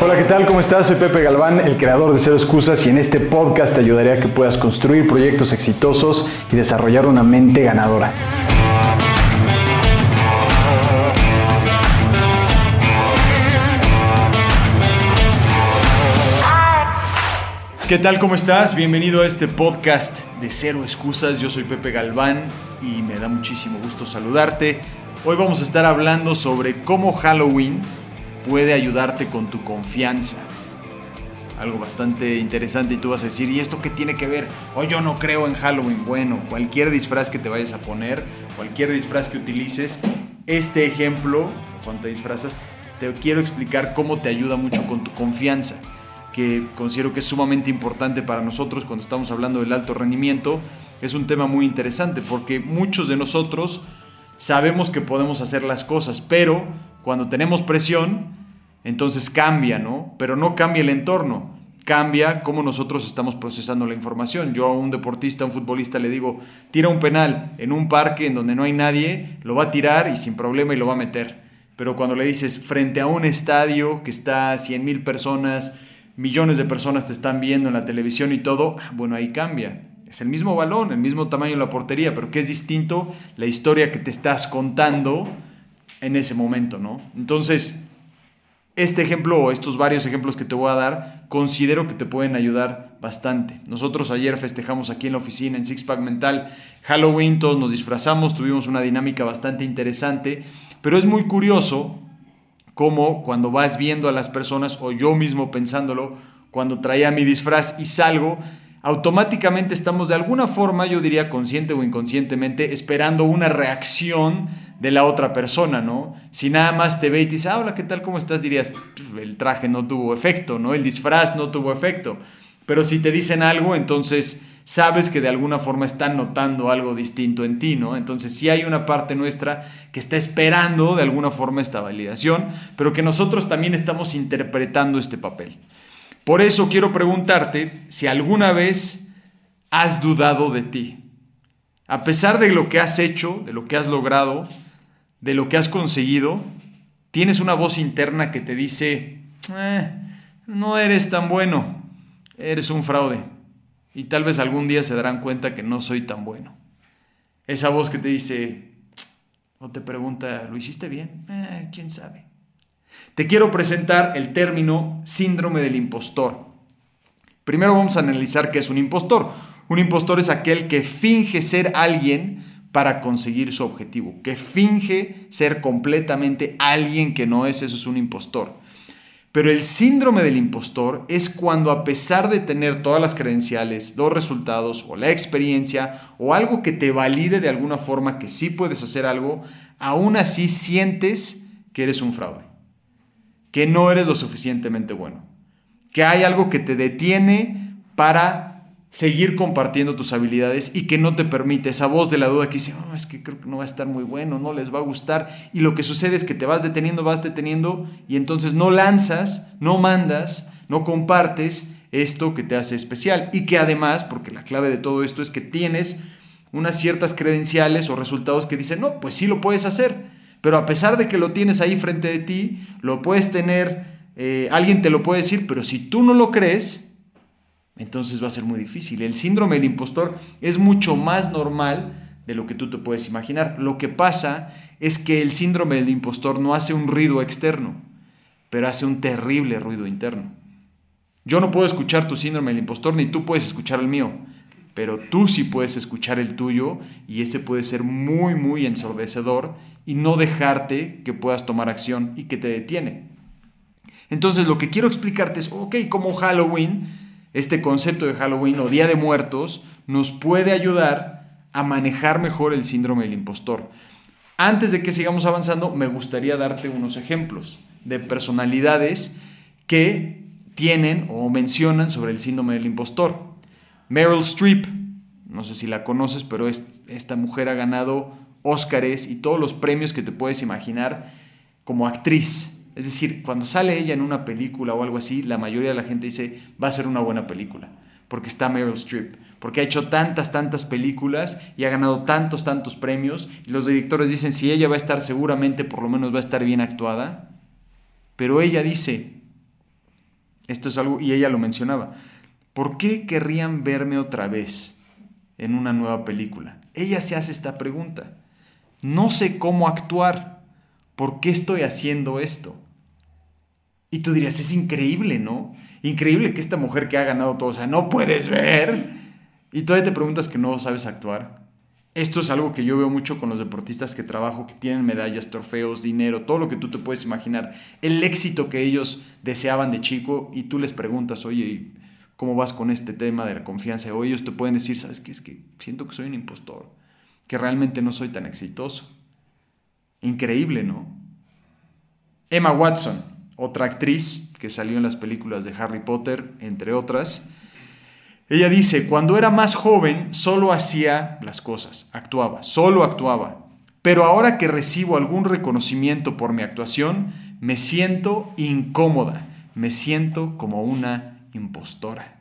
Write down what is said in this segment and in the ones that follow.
Hola, ¿qué tal? ¿Cómo estás? Soy Pepe Galván, el creador de Cero Excusas y en este podcast te ayudaré a que puedas construir proyectos exitosos y desarrollar una mente ganadora. ¿Qué tal? ¿Cómo estás? Bienvenido a este podcast de Cero Excusas. Yo soy Pepe Galván y me da muchísimo gusto saludarte. Hoy vamos a estar hablando sobre cómo Halloween puede ayudarte con tu confianza. Algo bastante interesante y tú vas a decir, ¿y esto qué tiene que ver? O yo no creo en Halloween. Bueno, cualquier disfraz que te vayas a poner, cualquier disfraz que utilices, este ejemplo, cuando te disfrazas, te quiero explicar cómo te ayuda mucho con tu confianza, que considero que es sumamente importante para nosotros cuando estamos hablando del alto rendimiento. Es un tema muy interesante porque muchos de nosotros sabemos que podemos hacer las cosas, pero cuando tenemos presión, entonces cambia, ¿no? Pero no cambia el entorno, cambia cómo nosotros estamos procesando la información. Yo a un deportista, a un futbolista le digo, tira un penal en un parque en donde no hay nadie, lo va a tirar y sin problema y lo va a meter. Pero cuando le dices frente a un estadio que está a 100 mil personas, millones de personas te están viendo en la televisión y todo, bueno, ahí cambia. Es el mismo balón, el mismo tamaño de la portería, pero que es distinto la historia que te estás contando en ese momento, ¿no? Entonces, este ejemplo o estos varios ejemplos que te voy a dar, considero que te pueden ayudar bastante. Nosotros ayer festejamos aquí en la oficina en Sixpack Mental Halloween, todos nos disfrazamos, tuvimos una dinámica bastante interesante, pero es muy curioso cómo cuando vas viendo a las personas o yo mismo pensándolo, cuando traía mi disfraz y salgo, automáticamente estamos de alguna forma, yo diría consciente o inconscientemente, esperando una reacción de la otra persona, ¿no? Si nada más te ve y te dice, ah, hola, ¿qué tal? ¿Cómo estás? Dirías, el traje no tuvo efecto, ¿no? El disfraz no tuvo efecto. Pero si te dicen algo, entonces sabes que de alguna forma están notando algo distinto en ti, ¿no? Entonces sí hay una parte nuestra que está esperando de alguna forma esta validación, pero que nosotros también estamos interpretando este papel. Por eso quiero preguntarte si alguna vez has dudado de ti. A pesar de lo que has hecho, de lo que has logrado, de lo que has conseguido, tienes una voz interna que te dice, eh, no eres tan bueno, eres un fraude. Y tal vez algún día se darán cuenta que no soy tan bueno. Esa voz que te dice, o te pregunta, ¿lo hiciste bien? Eh, ¿Quién sabe? Te quiero presentar el término síndrome del impostor. Primero vamos a analizar qué es un impostor. Un impostor es aquel que finge ser alguien para conseguir su objetivo, que finge ser completamente alguien que no es, eso es un impostor. Pero el síndrome del impostor es cuando a pesar de tener todas las credenciales, los resultados o la experiencia o algo que te valide de alguna forma que sí puedes hacer algo, aún así sientes que eres un fraude que no eres lo suficientemente bueno, que hay algo que te detiene para seguir compartiendo tus habilidades y que no te permite esa voz de la duda que dice, oh, es que creo que no va a estar muy bueno, no les va a gustar. Y lo que sucede es que te vas deteniendo, vas deteniendo y entonces no lanzas, no mandas, no compartes esto que te hace especial. Y que además, porque la clave de todo esto es que tienes unas ciertas credenciales o resultados que dicen, no, pues sí lo puedes hacer. Pero a pesar de que lo tienes ahí frente de ti, lo puedes tener, eh, alguien te lo puede decir, pero si tú no lo crees, entonces va a ser muy difícil. El síndrome del impostor es mucho más normal de lo que tú te puedes imaginar. Lo que pasa es que el síndrome del impostor no hace un ruido externo, pero hace un terrible ruido interno. Yo no puedo escuchar tu síndrome del impostor, ni tú puedes escuchar el mío, pero tú sí puedes escuchar el tuyo y ese puede ser muy, muy ensordecedor y no dejarte que puedas tomar acción y que te detiene. Entonces lo que quiero explicarte es, ok, como Halloween, este concepto de Halloween o Día de Muertos, nos puede ayudar a manejar mejor el síndrome del impostor. Antes de que sigamos avanzando, me gustaría darte unos ejemplos de personalidades que tienen o mencionan sobre el síndrome del impostor. Meryl Streep, no sé si la conoces, pero esta mujer ha ganado Óscares y todos los premios que te puedes imaginar como actriz. Es decir, cuando sale ella en una película o algo así, la mayoría de la gente dice, va a ser una buena película, porque está Meryl Streep, porque ha hecho tantas, tantas películas y ha ganado tantos, tantos premios, y los directores dicen, si ella va a estar seguramente, por lo menos va a estar bien actuada, pero ella dice, Esto es algo, y ella lo mencionaba. ¿Por qué querrían verme otra vez en una nueva película? Ella se hace esta pregunta. No sé cómo actuar. ¿Por qué estoy haciendo esto? Y tú dirías, es increíble, ¿no? Increíble que esta mujer que ha ganado todo, o sea, no puedes ver. Y todavía te preguntas que no sabes actuar. Esto es algo que yo veo mucho con los deportistas que trabajo, que tienen medallas, trofeos, dinero, todo lo que tú te puedes imaginar. El éxito que ellos deseaban de chico y tú les preguntas, oye, ¿cómo vas con este tema de la confianza? O ellos te pueden decir, ¿sabes qué? Es que siento que soy un impostor, que realmente no soy tan exitoso. Increíble, ¿no? Emma Watson, otra actriz que salió en las películas de Harry Potter, entre otras, ella dice, cuando era más joven solo hacía las cosas, actuaba, solo actuaba. Pero ahora que recibo algún reconocimiento por mi actuación, me siento incómoda, me siento como una impostora.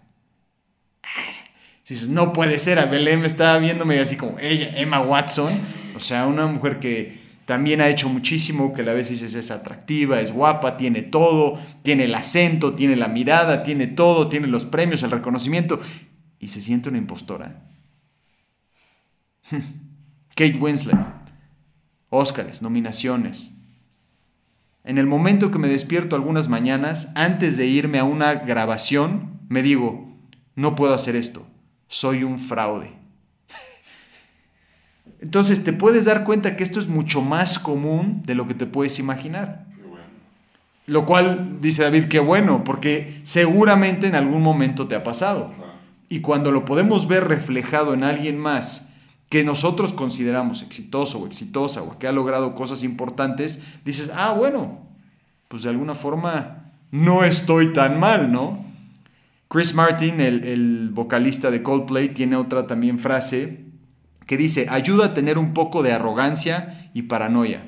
Dices, no puede ser, a Belén estaba viéndome así como ella, Emma Watson, o sea, una mujer que también ha hecho muchísimo, que a la vez es atractiva, es guapa, tiene todo, tiene el acento, tiene la mirada, tiene todo, tiene los premios, el reconocimiento, y se siente una impostora. Kate Winslet, Óscares, nominaciones. En el momento que me despierto algunas mañanas, antes de irme a una grabación, me digo, no puedo hacer esto, soy un fraude. Entonces te puedes dar cuenta que esto es mucho más común de lo que te puedes imaginar. Lo cual, dice David, qué bueno, porque seguramente en algún momento te ha pasado. Y cuando lo podemos ver reflejado en alguien más que nosotros consideramos exitoso o exitosa o que ha logrado cosas importantes, dices, ah, bueno, pues de alguna forma no estoy tan mal, ¿no? Chris Martin, el, vocalista de Coldplay, tiene otra también frase que dice, ayuda a tener un poco de arrogancia y paranoia.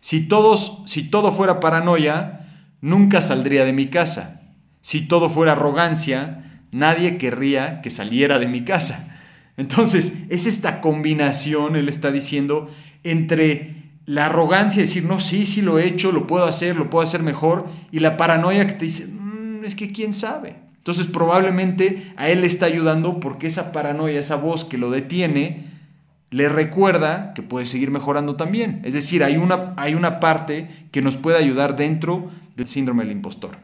Si, todos, si todo fuera paranoia, nunca saldría de mi casa. Si todo fuera arrogancia, nadie querría que saliera de mi casa. Entonces, es esta combinación, él está diciendo, entre la arrogancia, decir, no, sí, sí lo he hecho, lo puedo hacer, lo puedo hacer mejor, y la paranoia que te dice, mm, es que quién sabe. Entonces, probablemente a él le está ayudando porque esa paranoia, esa voz que lo detiene, le recuerda que puede seguir mejorando también. Es decir, hay una, hay una parte que nos puede ayudar dentro del síndrome del impostor.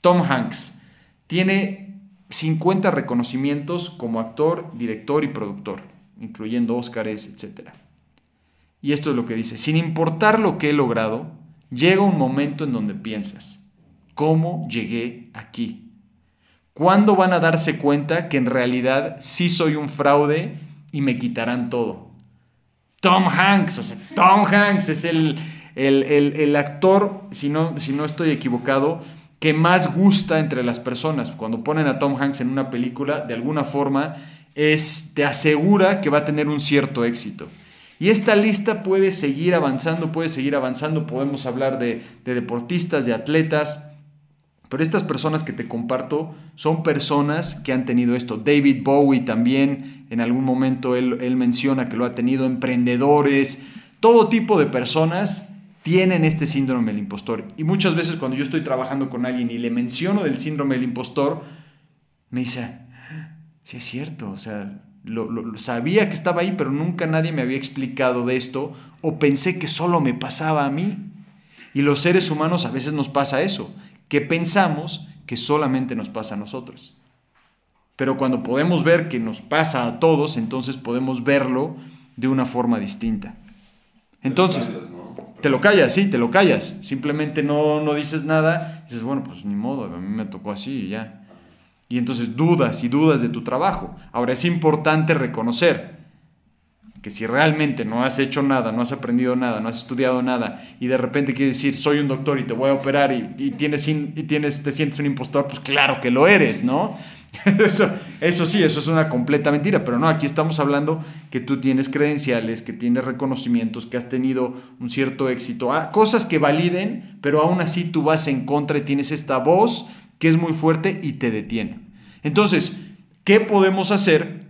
Tom Hanks tiene 50 reconocimientos como actor, director y productor, incluyendo Óscares, etc. Y esto es lo que dice, sin importar lo que he logrado, llega un momento en donde piensas, ¿cómo llegué aquí? ¿Cuándo van a darse cuenta que en realidad sí soy un fraude y me quitarán todo? Tom Hanks, o sea, Tom Hanks es el, el, actor, si no, si no estoy equivocado, que más gusta entre las personas. Cuando ponen a Tom Hanks en una película, de alguna forma, es, te asegura que va a tener un cierto éxito. Y esta lista puede seguir avanzando, puede seguir avanzando. Podemos hablar de, de deportistas, de atletas, pero estas personas que te comparto son personas que han tenido esto. David Bowie también, en algún momento él, menciona que lo ha tenido, emprendedores, todo tipo de personas tienen este síndrome del impostor. Y muchas veces cuando yo estoy trabajando con alguien y le menciono del síndrome del impostor, me dice, sí es cierto, o sea, lo, sabía que estaba ahí, pero nunca nadie me había explicado de esto o pensé que solo me pasaba a mí. Y los seres humanos a veces nos pasa eso, que pensamos que solamente nos pasa a nosotros. Pero cuando podemos ver que nos pasa a todos, entonces podemos verlo de una forma distinta. Entonces, te lo callas, sí, te lo callas. Simplemente no, no dices nada. Dices, bueno, pues ni modo, a mí me tocó así y ya. Y entonces dudas y dudas de tu trabajo. Ahora es importante reconocer que si realmente no has hecho nada, no has aprendido nada, no has estudiado nada y de repente quieres decir soy un doctor y te voy a operar y, tienes, tienes, te sientes un impostor, pues claro que lo eres, ¿no? Eso, eso sí, eso es una completa mentira, pero no, aquí estamos hablando que tú tienes credenciales, que tienes reconocimientos, que has tenido un cierto éxito, ah, cosas que validen, pero aún así tú vas en contra y tienes esta voz que es muy fuerte y te detiene. Entonces, ¿qué podemos hacer?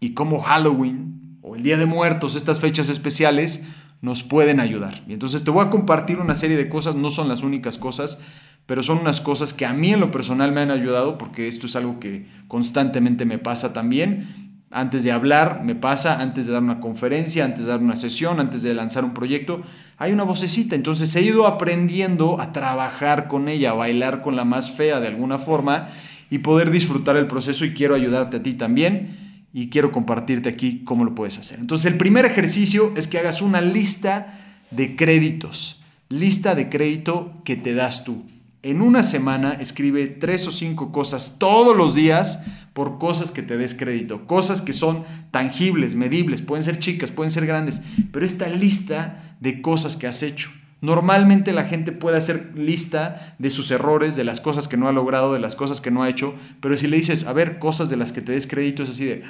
Y como Halloween o el Día de Muertos, estas fechas especiales, nos pueden ayudar. Y entonces te voy a compartir una serie de cosas, no son las únicas cosas, pero son unas cosas que a mí en lo personal me han ayudado porque esto es algo que constantemente me pasa también. Antes de hablar, me pasa, antes de dar una conferencia, antes de dar una sesión, antes de lanzar un proyecto, hay una vocecita. Entonces he ido aprendiendo a trabajar con ella, a bailar con la más fea de alguna forma y poder disfrutar el proceso y quiero ayudarte a ti también y quiero compartirte aquí cómo lo puedes hacer. Entonces el primer ejercicio es que hagas una lista de créditos, lista de crédito que te das tú. En una semana escribe tres o cinco cosas todos los días por cosas que te des crédito, cosas que son tangibles, medibles, pueden ser chicas, pueden ser grandes, pero esta lista de cosas que has hecho. Normalmente la gente puede hacer lista de sus errores, de las cosas que no ha logrado, de las cosas que no ha hecho, pero si le dices, a ver, cosas de las que te des crédito, es así de,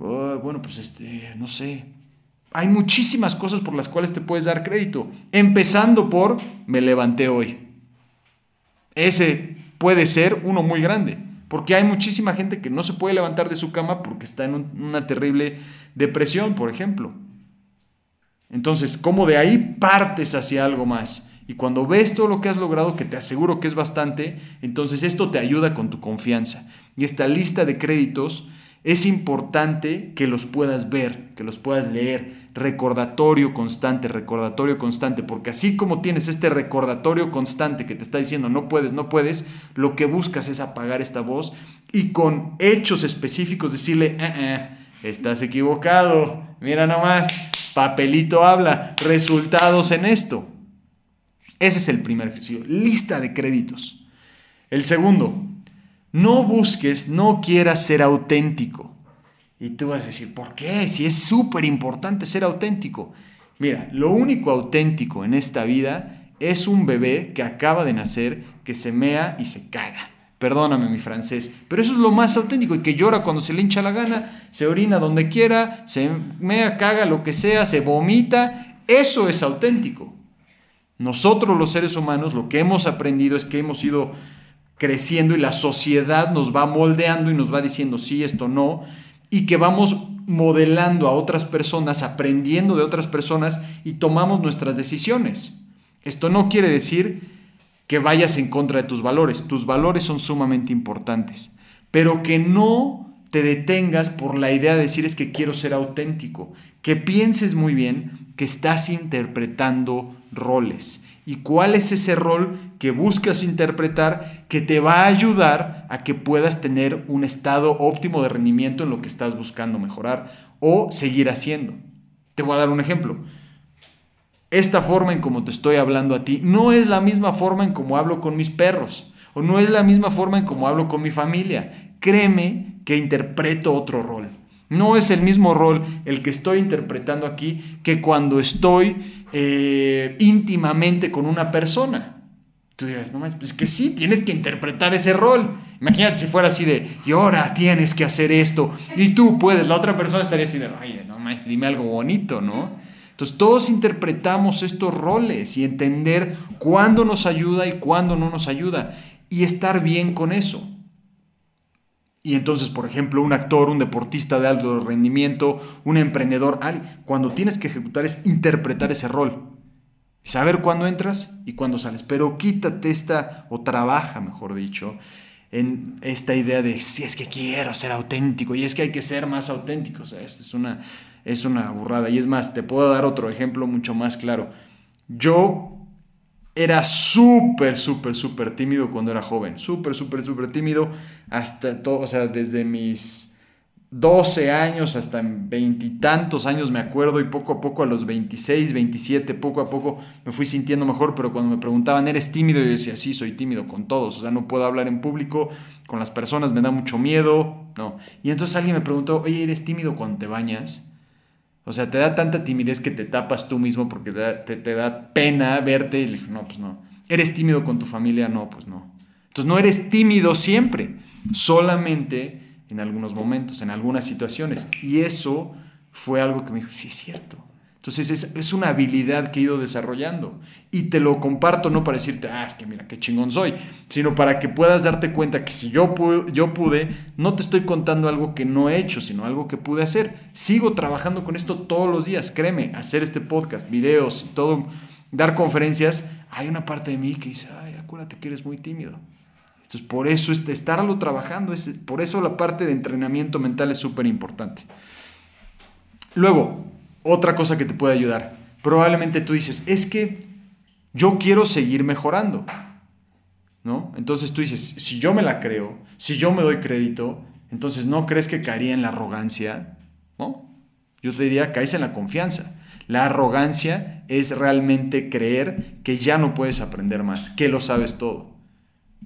oh, bueno, pues este, no sé. Hay muchísimas cosas por las cuales te puedes dar crédito, empezando por, me levanté hoy. Ese puede ser uno muy grande, porque hay muchísima gente que no se puede levantar de su cama porque está en una terrible depresión, por ejemplo. Entonces, ¿cómo de ahí partes hacia algo más? Y cuando ves todo lo que has logrado, que te aseguro que es bastante, entonces esto te ayuda con tu confianza. Y esta lista de créditos es importante que los puedas ver, que los puedas leer, recordatorio constante, recordatorio constante, porque así como tienes este recordatorio constante que te está diciendo no puedes, no puedes, lo que buscas es apagar esta voz y con hechos específicos decirle, eh, eh, estás equivocado, mira nomás, papelito habla, resultados en esto. Ese es el primer ejercicio, lista de créditos. El segundo, no busques, no quieras ser auténtico. Y tú vas a decir, ¿por qué? Si es súper importante ser auténtico. Mira, lo único auténtico en esta vida es un bebé que acaba de nacer, que se mea y se caga. Perdóname mi francés, pero eso es lo más auténtico y que llora cuando se le hincha la gana, se orina donde quiera, se mea, caga, lo que sea, se vomita. Eso es auténtico. Nosotros los seres humanos lo que hemos aprendido es que hemos ido creciendo y la sociedad nos va moldeando y nos va diciendo sí, esto no y que vamos modelando a otras personas, aprendiendo de otras personas y tomamos nuestras decisiones. Esto no quiere decir que vayas en contra de tus valores, tus valores son sumamente importantes, pero que no te detengas por la idea de decir es que quiero ser auténtico, que pienses muy bien que estás interpretando roles y cuál es ese rol que buscas interpretar que te va a ayudar a que puedas tener un estado óptimo de rendimiento en lo que estás buscando mejorar o seguir haciendo. Te voy a dar un ejemplo. Esta forma en como te estoy hablando a ti no es la misma forma en como hablo con mis perros o no es la misma forma en como hablo con mi familia. Créeme que interpreto otro rol. No es el mismo rol el que estoy interpretando aquí que cuando estoy eh, íntimamente con una persona. Tú dirás, no es pues que sí, tienes que interpretar ese rol. Imagínate si fuera así de, y ahora tienes que hacer esto, y tú puedes. La otra persona estaría así de, oye, no más, dime algo bonito, ¿no? Entonces todos interpretamos estos roles y entender cuándo nos ayuda y cuándo no nos ayuda y estar bien con eso. Y entonces, por ejemplo, un actor, un deportista de alto rendimiento, un emprendedor, cuando tienes que ejecutar es interpretar ese rol. Saber cuándo entras y cuándo sales. Pero quítate esta, o trabaja, mejor dicho, en esta idea de si es que quiero ser auténtico y es que hay que ser más auténtico. O sea, es una, es una burrada. Y es más, te puedo dar otro ejemplo mucho más claro. Yo era súper, súper, súper tímido cuando era joven. Súper, súper, súper tímido. Hasta todo, o sea, desde mis 12 años hasta veintitantos años me acuerdo y poco a poco a los 26, 27, poco a poco me fui sintiendo mejor, pero cuando me preguntaban, ¿eres tímido? Yo decía, sí, soy tímido con todos, o sea, no puedo hablar en público, con las personas me da mucho miedo, no. Y entonces alguien me preguntó, oye, ¿eres tímido cuando te bañas? O sea, te da tanta timidez que te tapas tú mismo porque te da, pena verte y le no, pues no. ¿Eres tímido con tu familia? No, pues no. Entonces no eres tímido siempre, solamente en algunos momentos, en algunas situaciones. Y eso fue algo que me dijo, sí es cierto. Entonces es, una habilidad que he ido desarrollando. Y te lo comparto no para decirte, ah, es que mira, qué chingón soy, sino para que puedas darte cuenta que si yo pude, yo pude, no te estoy contando algo que no he hecho, sino algo que pude hacer. Sigo trabajando con esto todos los días, créeme, hacer este podcast, videos y todo, dar conferencias, hay una parte de mí que dice, ay, acuérdate que eres muy tímido. Entonces, por eso este, estarlo trabajando, es, por eso la parte de entrenamiento mental es súper importante. Luego, otra cosa que te puede ayudar. Probablemente tú dices, es que yo quiero seguir mejorando. ¿No? Entonces tú dices, si yo me la creo, si yo me doy crédito, entonces no crees que caería en la arrogancia, ¿no? Yo te diría, caes en la confianza. La arrogancia es realmente creer que ya no puedes aprender más, que lo sabes todo.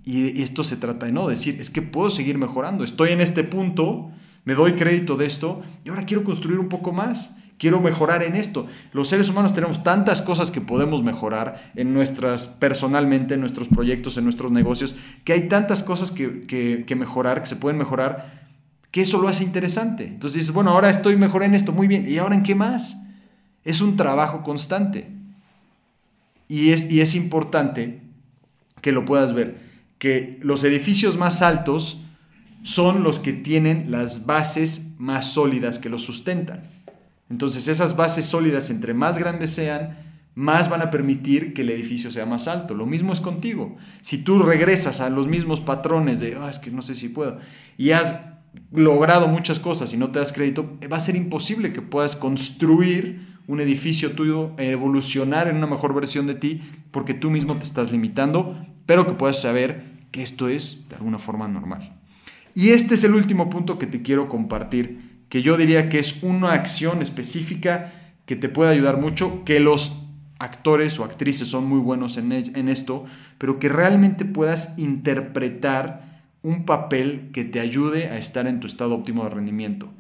Y esto se trata de no decir, es que puedo seguir mejorando, estoy en este punto, me doy crédito de esto y ahora quiero construir un poco más quiero mejorar en esto. Los seres humanos tenemos tantas cosas que podemos mejorar en nuestras, personalmente, en nuestros proyectos, en nuestros negocios, que hay tantas cosas que, mejorar, que se pueden mejorar, que eso lo hace interesante. Entonces dices, bueno, ahora estoy mejor en esto, muy bien, ¿y ahora en qué más? Es un trabajo constante. Y es, y es importante que lo puedas ver, que los edificios más altos son los que tienen las bases más sólidas que los sustentan. Entonces esas bases sólidas, entre más grandes sean, más van a permitir que el edificio sea más alto. Lo mismo es contigo. Si tú regresas a los mismos patrones de, ah, es que no sé si puedo, y has logrado muchas cosas y no te das crédito, va a ser imposible que puedas construir un edificio tuyo, evolucionar en una mejor versión de ti, porque tú mismo te estás limitando, pero que puedas saber que esto es de alguna forma normal. Y este es el último punto que te quiero compartir que yo diría que es una acción específica que te puede ayudar mucho, que los actores o actrices son muy buenos en, en esto, pero que realmente puedas interpretar un papel que te ayude a estar en tu estado óptimo de rendimiento.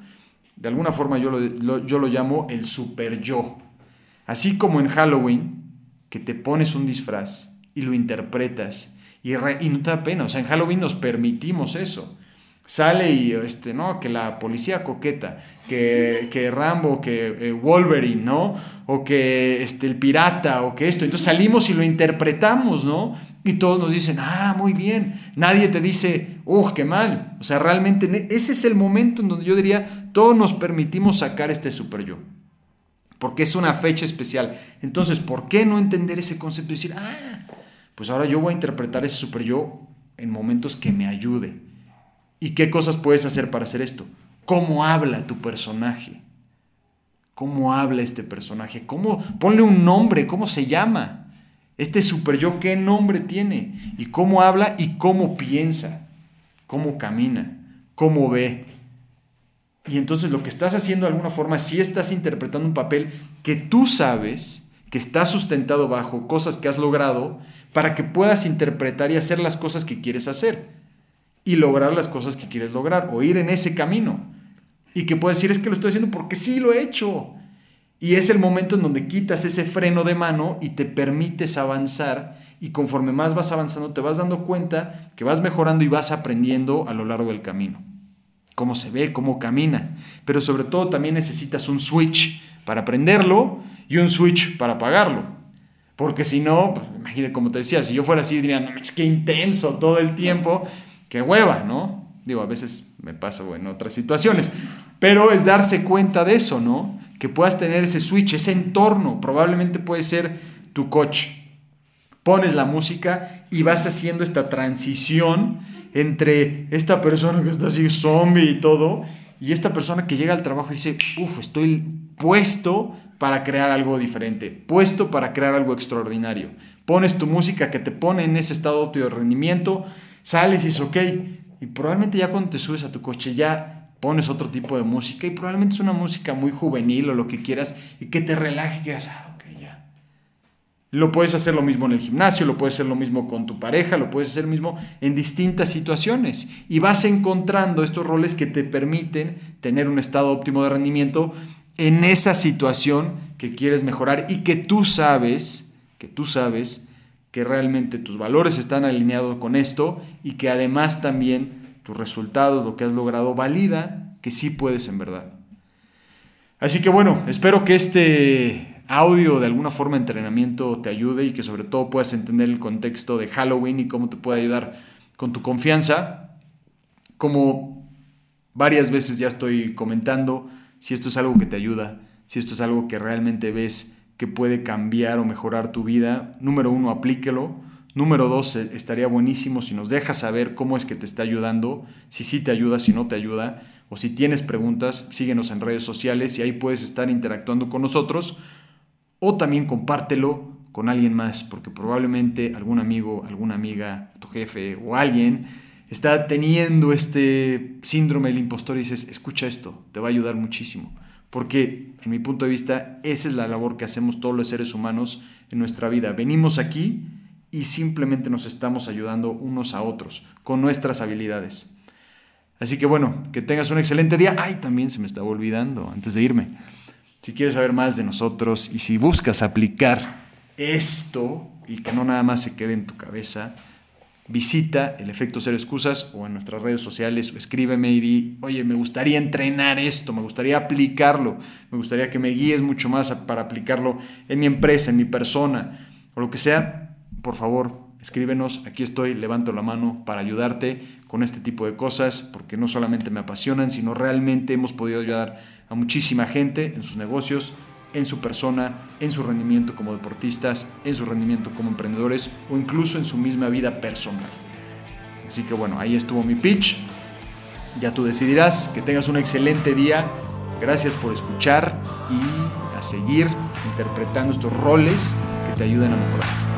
De alguna forma yo lo, yo lo llamo el super yo. Así como en Halloween, que te pones un disfraz y lo interpretas y, y no te da pena. O sea, en Halloween nos permitimos eso sale y este, ¿no? Que la policía coqueta, que, que Rambo, que eh, Wolverine, ¿no? O que este, el pirata, o que esto. Entonces salimos y lo interpretamos, ¿no? Y todos nos dicen, ah, muy bien. Nadie te dice, ¡uh, qué mal! O sea, realmente ese es el momento en donde yo diría, todos nos permitimos sacar este super yo. Porque es una fecha especial. Entonces, ¿por qué no entender ese concepto y decir, ah, pues ahora yo voy a interpretar ese super yo en momentos que me ayude? ¿Y qué cosas puedes hacer para hacer esto? ¿Cómo habla tu personaje? ¿Cómo habla este personaje? ¿Cómo? Ponle un nombre, ¿cómo se llama? Este super yo, ¿qué nombre tiene? ¿Y cómo habla y cómo piensa? ¿Cómo camina? ¿Cómo ve? Y entonces lo que estás haciendo de alguna forma, sí estás interpretando un papel que tú sabes que está sustentado bajo cosas que has logrado para que puedas interpretar y hacer las cosas que quieres hacer y lograr las cosas que quieres lograr o ir en ese camino. Y que puedes decir es que lo estoy haciendo porque sí lo he hecho. Y es el momento en donde quitas ese freno de mano y te permites avanzar y conforme más vas avanzando te vas dando cuenta que vas mejorando y vas aprendiendo a lo largo del camino. Cómo se ve, cómo camina. Pero sobre todo también necesitas un switch para aprenderlo y un switch para apagarlo. Porque si no, pues, imagínate como te decía, si yo fuera así diría, no, es que intenso todo el tiempo, qué hueva, ¿no? Digo, a veces me pasa en otras situaciones, pero es darse cuenta de eso, ¿no? Que puedas tener ese switch, ese entorno, probablemente puede ser tu coche. Pones la música y vas haciendo esta transición entre esta persona que está así zombie y todo, y esta persona que llega al trabajo y dice, uff, estoy puesto para crear algo diferente, puesto para crear algo extraordinario. Pones tu música que te pone en ese estado de rendimiento, sales y dices, ok, y probablemente ya cuando te subes a tu coche ya pones otro tipo de música y probablemente es una música muy juvenil o lo que quieras y que te relaje, que digas, ah, ok, ya. Lo puedes hacer lo mismo en el gimnasio, lo puedes hacer lo mismo con tu pareja, lo puedes hacer lo mismo en distintas situaciones y vas encontrando estos roles que te permiten tener un estado óptimo de rendimiento en esa situación que quieres mejorar y que tú sabes, que tú sabes que realmente tus valores están alineados con esto y que además también tus resultados, lo que has logrado, valida que sí puedes en verdad. Así que bueno, espero que este audio de alguna forma entrenamiento te ayude y que sobre todo puedas entender el contexto de Halloween y cómo te puede ayudar con tu confianza. Como varias veces ya estoy comentando, si esto es algo que te ayuda, si esto es algo que realmente ves que puede cambiar o mejorar tu vida, número uno, aplíquelo. Número dos, e, estaría buenísimo si nos dejas saber cómo es que te está ayudando, si sí te ayuda, si no te ayuda, o si tienes preguntas, síguenos en redes sociales y ahí puedes estar interactuando con nosotros. O también compártelo con alguien más, porque probablemente algún amigo, alguna amiga, tu jefe o alguien está teniendo este síndrome del impostor y dices, escucha esto, te va a ayudar muchísimo. Porque, en mi punto de vista, esa es la labor que hacemos todos los seres humanos en nuestra vida. Venimos aquí y simplemente nos estamos ayudando unos a otros con nuestras habilidades. Así que bueno, que tengas un excelente día. Ay, también se me estaba olvidando antes de irme. Si quieres saber más de nosotros y si buscas aplicar esto y que no nada más se quede en tu cabeza, visita el efecto cero excusas o en nuestras redes sociales o escríbeme y oye, me gustaría entrenar esto, me gustaría aplicarlo, me gustaría que me guíes mucho más para aplicarlo en mi empresa, en mi persona o lo que sea, por favor, escríbenos, aquí estoy, levanto la mano para ayudarte con este tipo de cosas, porque no solamente me apasionan, sino realmente hemos podido ayudar a muchísima gente en sus negocios, en su persona, en su rendimiento como deportistas, en su rendimiento como emprendedores o incluso en su misma vida personal. Así que bueno, ahí estuvo mi pitch. Ya tú decidirás. Que tengas un excelente día. Gracias por escuchar y a seguir interpretando estos roles que te ayuden a mejorar.